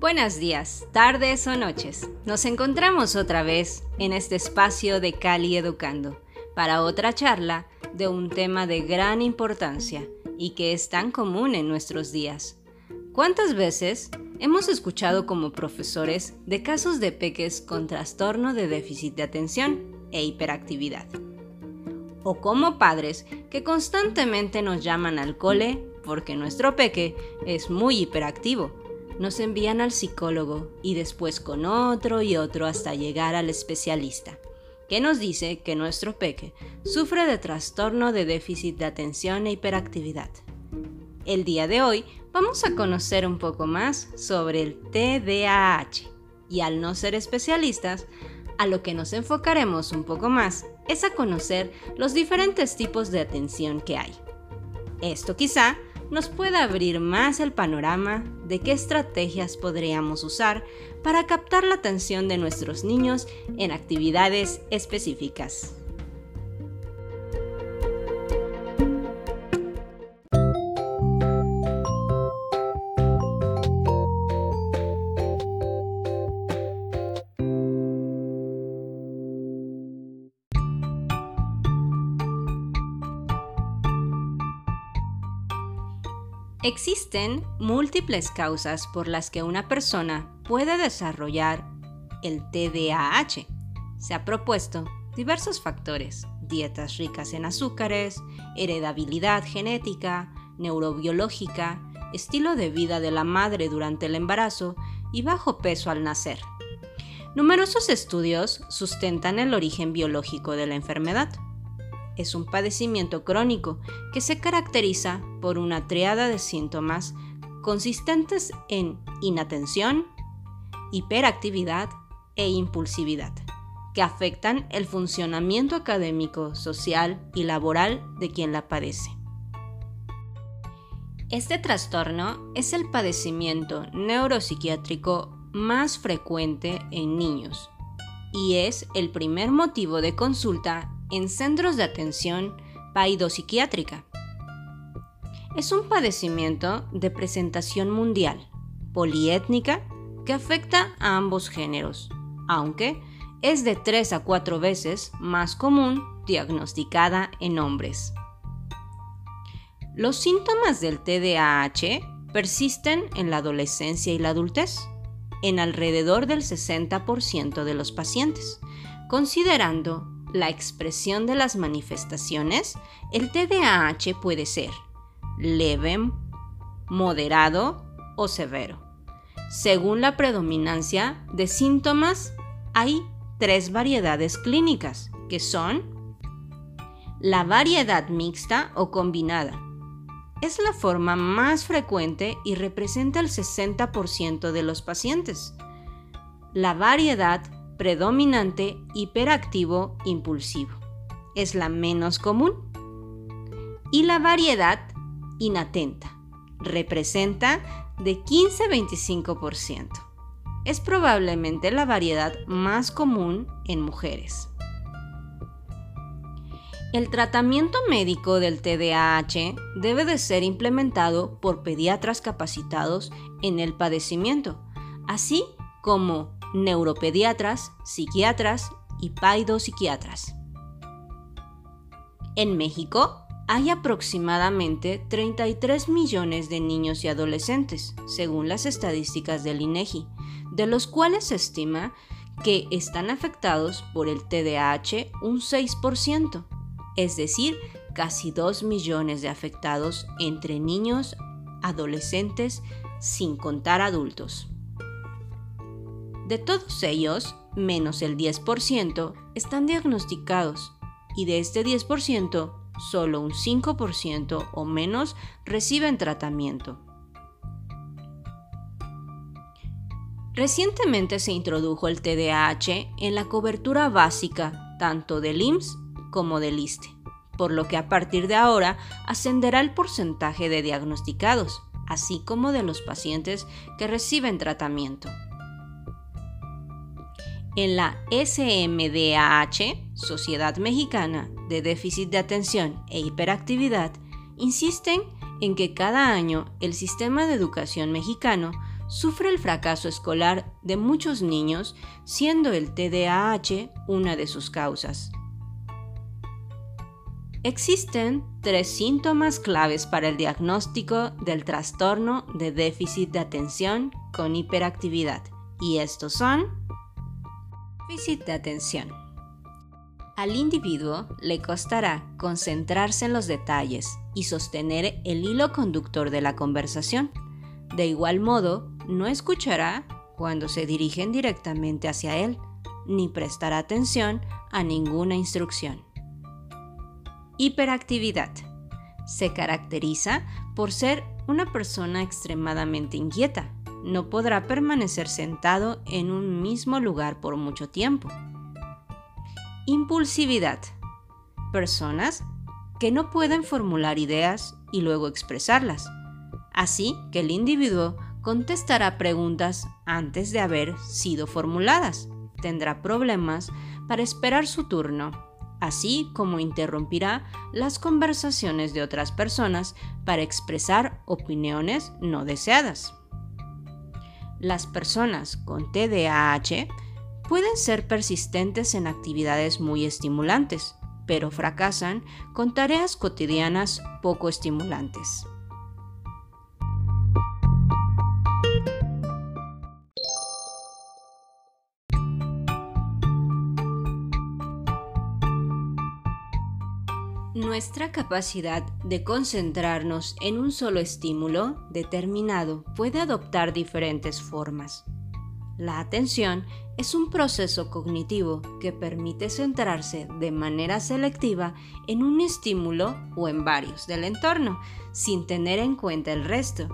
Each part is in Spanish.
Buenos días, tardes o noches. Nos encontramos otra vez en este espacio de Cali Educando para otra charla de un tema de gran importancia y que es tan común en nuestros días. ¿Cuántas veces hemos escuchado como profesores de casos de peques con trastorno de déficit de atención e hiperactividad? O como padres que constantemente nos llaman al cole porque nuestro peque es muy hiperactivo. Nos envían al psicólogo y después con otro y otro hasta llegar al especialista, que nos dice que nuestro peque sufre de trastorno de déficit de atención e hiperactividad. El día de hoy vamos a conocer un poco más sobre el TDAH y al no ser especialistas, a lo que nos enfocaremos un poco más es a conocer los diferentes tipos de atención que hay. Esto quizá nos pueda abrir más el panorama de qué estrategias podríamos usar para captar la atención de nuestros niños en actividades específicas. Existen múltiples causas por las que una persona puede desarrollar el TDAH. Se ha propuesto diversos factores, dietas ricas en azúcares, heredabilidad genética, neurobiológica, estilo de vida de la madre durante el embarazo y bajo peso al nacer. Numerosos estudios sustentan el origen biológico de la enfermedad es un padecimiento crónico que se caracteriza por una triada de síntomas consistentes en inatención, hiperactividad e impulsividad, que afectan el funcionamiento académico, social y laboral de quien la padece. Este trastorno es el padecimiento neuropsiquiátrico más frecuente en niños y es el primer motivo de consulta en centros de atención paidopsiquiátrica. Es un padecimiento de presentación mundial, poliétnica, que afecta a ambos géneros, aunque es de 3 a 4 veces más común diagnosticada en hombres. Los síntomas del TDAH persisten en la adolescencia y la adultez, en alrededor del 60% de los pacientes, considerando la expresión de las manifestaciones, el TDAH puede ser leve, moderado o severo. Según la predominancia de síntomas, hay tres variedades clínicas, que son la variedad mixta o combinada. Es la forma más frecuente y representa el 60% de los pacientes. La variedad predominante hiperactivo impulsivo. Es la menos común. Y la variedad inatenta representa de 15-25%. Es probablemente la variedad más común en mujeres. El tratamiento médico del TDAH debe de ser implementado por pediatras capacitados en el padecimiento, así como neuropediatras, psiquiatras y paidopsiquiatras. En México hay aproximadamente 33 millones de niños y adolescentes, según las estadísticas del INEGI, de los cuales se estima que están afectados por el TDAH un 6%, es decir, casi 2 millones de afectados entre niños, adolescentes, sin contar adultos. De todos ellos, menos el 10% están diagnosticados y de este 10%, solo un 5% o menos reciben tratamiento. Recientemente se introdujo el TDAH en la cobertura básica tanto del IMSS como del ISTE, por lo que a partir de ahora ascenderá el porcentaje de diagnosticados, así como de los pacientes que reciben tratamiento. En la SMDAH, Sociedad Mexicana de Déficit de Atención e Hiperactividad, insisten en que cada año el sistema de educación mexicano sufre el fracaso escolar de muchos niños, siendo el TDAH una de sus causas. Existen tres síntomas claves para el diagnóstico del trastorno de déficit de atención con hiperactividad y estos son déficit de atención. Al individuo le costará concentrarse en los detalles y sostener el hilo conductor de la conversación. De igual modo, no escuchará cuando se dirigen directamente hacia él, ni prestará atención a ninguna instrucción. Hiperactividad. Se caracteriza por ser una persona extremadamente inquieta. No podrá permanecer sentado en un mismo lugar por mucho tiempo. Impulsividad. Personas que no pueden formular ideas y luego expresarlas. Así que el individuo contestará preguntas antes de haber sido formuladas. Tendrá problemas para esperar su turno así como interrumpirá las conversaciones de otras personas para expresar opiniones no deseadas. Las personas con TDAH pueden ser persistentes en actividades muy estimulantes, pero fracasan con tareas cotidianas poco estimulantes. Nuestra capacidad de concentrarnos en un solo estímulo determinado puede adoptar diferentes formas. La atención es un proceso cognitivo que permite centrarse de manera selectiva en un estímulo o en varios del entorno, sin tener en cuenta el resto.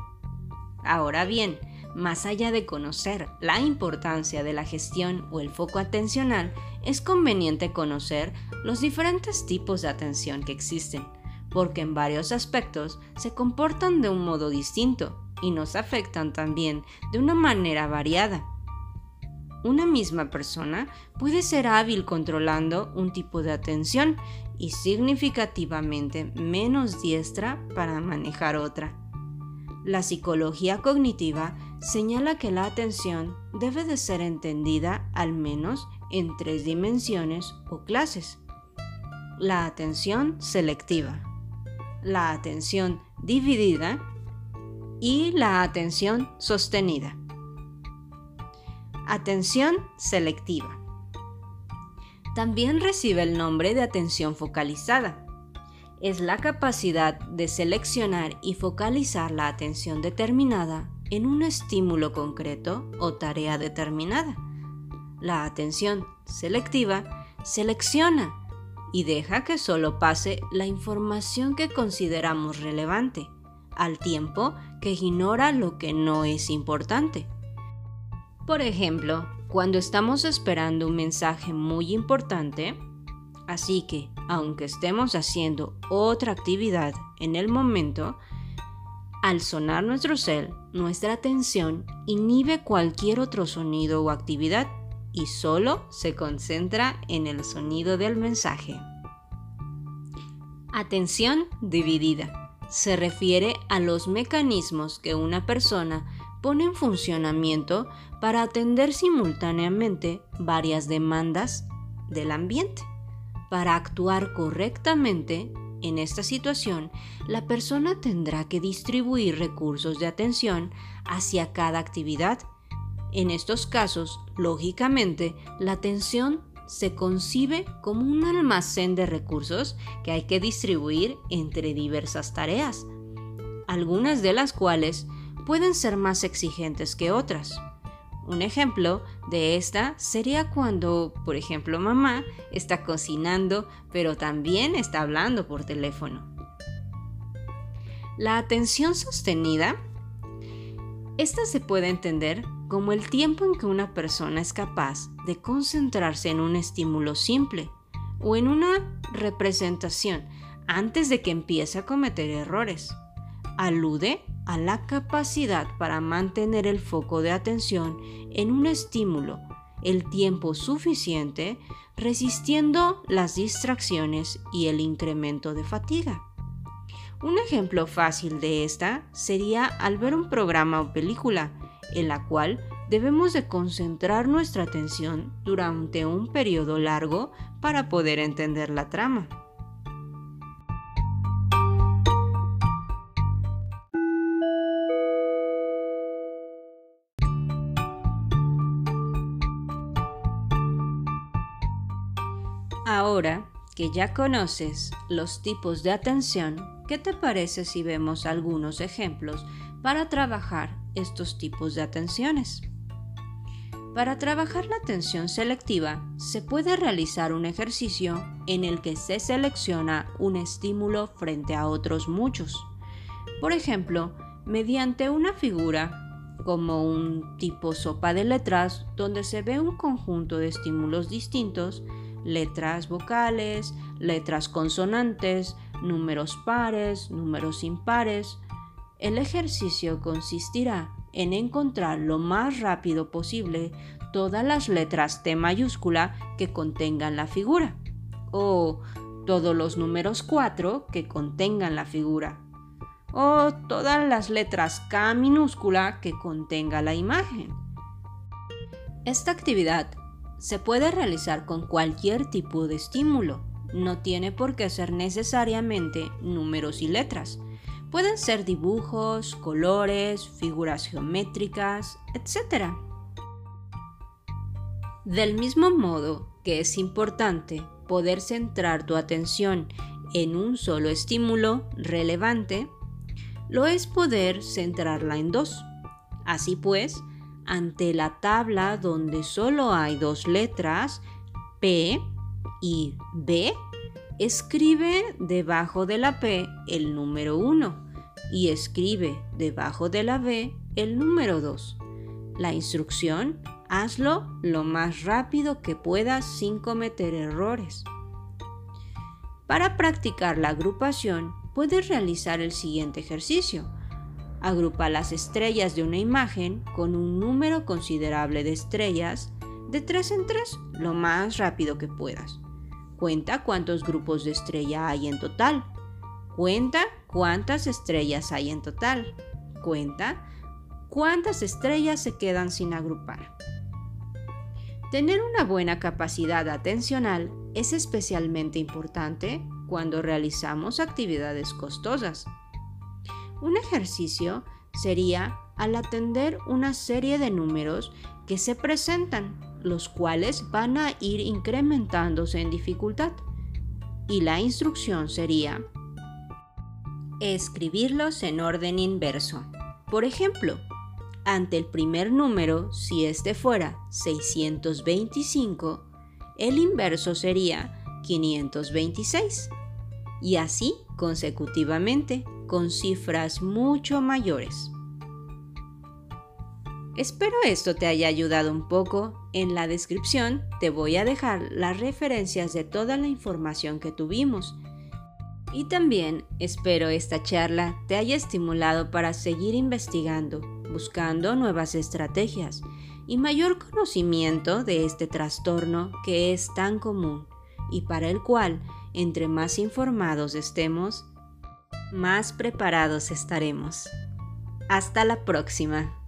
Ahora bien, más allá de conocer la importancia de la gestión o el foco atencional, es conveniente conocer los diferentes tipos de atención que existen, porque en varios aspectos se comportan de un modo distinto y nos afectan también de una manera variada. Una misma persona puede ser hábil controlando un tipo de atención y significativamente menos diestra para manejar otra. La psicología cognitiva señala que la atención debe de ser entendida al menos en tres dimensiones o clases. La atención selectiva, la atención dividida y la atención sostenida. Atención selectiva. También recibe el nombre de atención focalizada. Es la capacidad de seleccionar y focalizar la atención determinada en un estímulo concreto o tarea determinada. La atención selectiva selecciona y deja que solo pase la información que consideramos relevante, al tiempo que ignora lo que no es importante. Por ejemplo, cuando estamos esperando un mensaje muy importante, así que, aunque estemos haciendo otra actividad en el momento, al sonar nuestro cel, nuestra atención inhibe cualquier otro sonido o actividad y solo se concentra en el sonido del mensaje. Atención dividida. Se refiere a los mecanismos que una persona pone en funcionamiento para atender simultáneamente varias demandas del ambiente, para actuar correctamente en esta situación, la persona tendrá que distribuir recursos de atención hacia cada actividad. En estos casos, lógicamente, la atención se concibe como un almacén de recursos que hay que distribuir entre diversas tareas, algunas de las cuales pueden ser más exigentes que otras. Un ejemplo de esta sería cuando, por ejemplo, mamá está cocinando, pero también está hablando por teléfono. La atención sostenida, esta se puede entender como el tiempo en que una persona es capaz de concentrarse en un estímulo simple o en una representación antes de que empiece a cometer errores. Alude a la capacidad para mantener el foco de atención en un estímulo el tiempo suficiente resistiendo las distracciones y el incremento de fatiga. Un ejemplo fácil de esta sería al ver un programa o película en la cual debemos de concentrar nuestra atención durante un periodo largo para poder entender la trama. Ahora que ya conoces los tipos de atención, ¿qué te parece si vemos algunos ejemplos para trabajar estos tipos de atenciones? Para trabajar la atención selectiva, se puede realizar un ejercicio en el que se selecciona un estímulo frente a otros muchos. Por ejemplo, mediante una figura como un tipo sopa de letras donde se ve un conjunto de estímulos distintos letras vocales, letras consonantes, números pares, números impares. El ejercicio consistirá en encontrar lo más rápido posible todas las letras T mayúscula que contengan la figura o todos los números 4 que contengan la figura o todas las letras K minúscula que contenga la imagen. Esta actividad se puede realizar con cualquier tipo de estímulo. No tiene por qué ser necesariamente números y letras. Pueden ser dibujos, colores, figuras geométricas, etc. Del mismo modo que es importante poder centrar tu atención en un solo estímulo relevante, lo es poder centrarla en dos. Así pues, ante la tabla donde solo hay dos letras, P y B, escribe debajo de la P el número 1 y escribe debajo de la B el número 2. La instrucción, hazlo lo más rápido que puedas sin cometer errores. Para practicar la agrupación, puedes realizar el siguiente ejercicio. Agrupa las estrellas de una imagen con un número considerable de estrellas de 3 en 3 lo más rápido que puedas. Cuenta cuántos grupos de estrella hay en total. Cuenta cuántas estrellas hay en total. Cuenta cuántas estrellas se quedan sin agrupar. Tener una buena capacidad atencional es especialmente importante cuando realizamos actividades costosas. Un ejercicio sería al atender una serie de números que se presentan, los cuales van a ir incrementándose en dificultad. Y la instrucción sería escribirlos en orden inverso. Por ejemplo, ante el primer número, si este fuera 625, el inverso sería 526. Y así consecutivamente con cifras mucho mayores. Espero esto te haya ayudado un poco. En la descripción te voy a dejar las referencias de toda la información que tuvimos. Y también espero esta charla te haya estimulado para seguir investigando, buscando nuevas estrategias y mayor conocimiento de este trastorno que es tan común y para el cual, entre más informados estemos, más preparados estaremos. Hasta la próxima.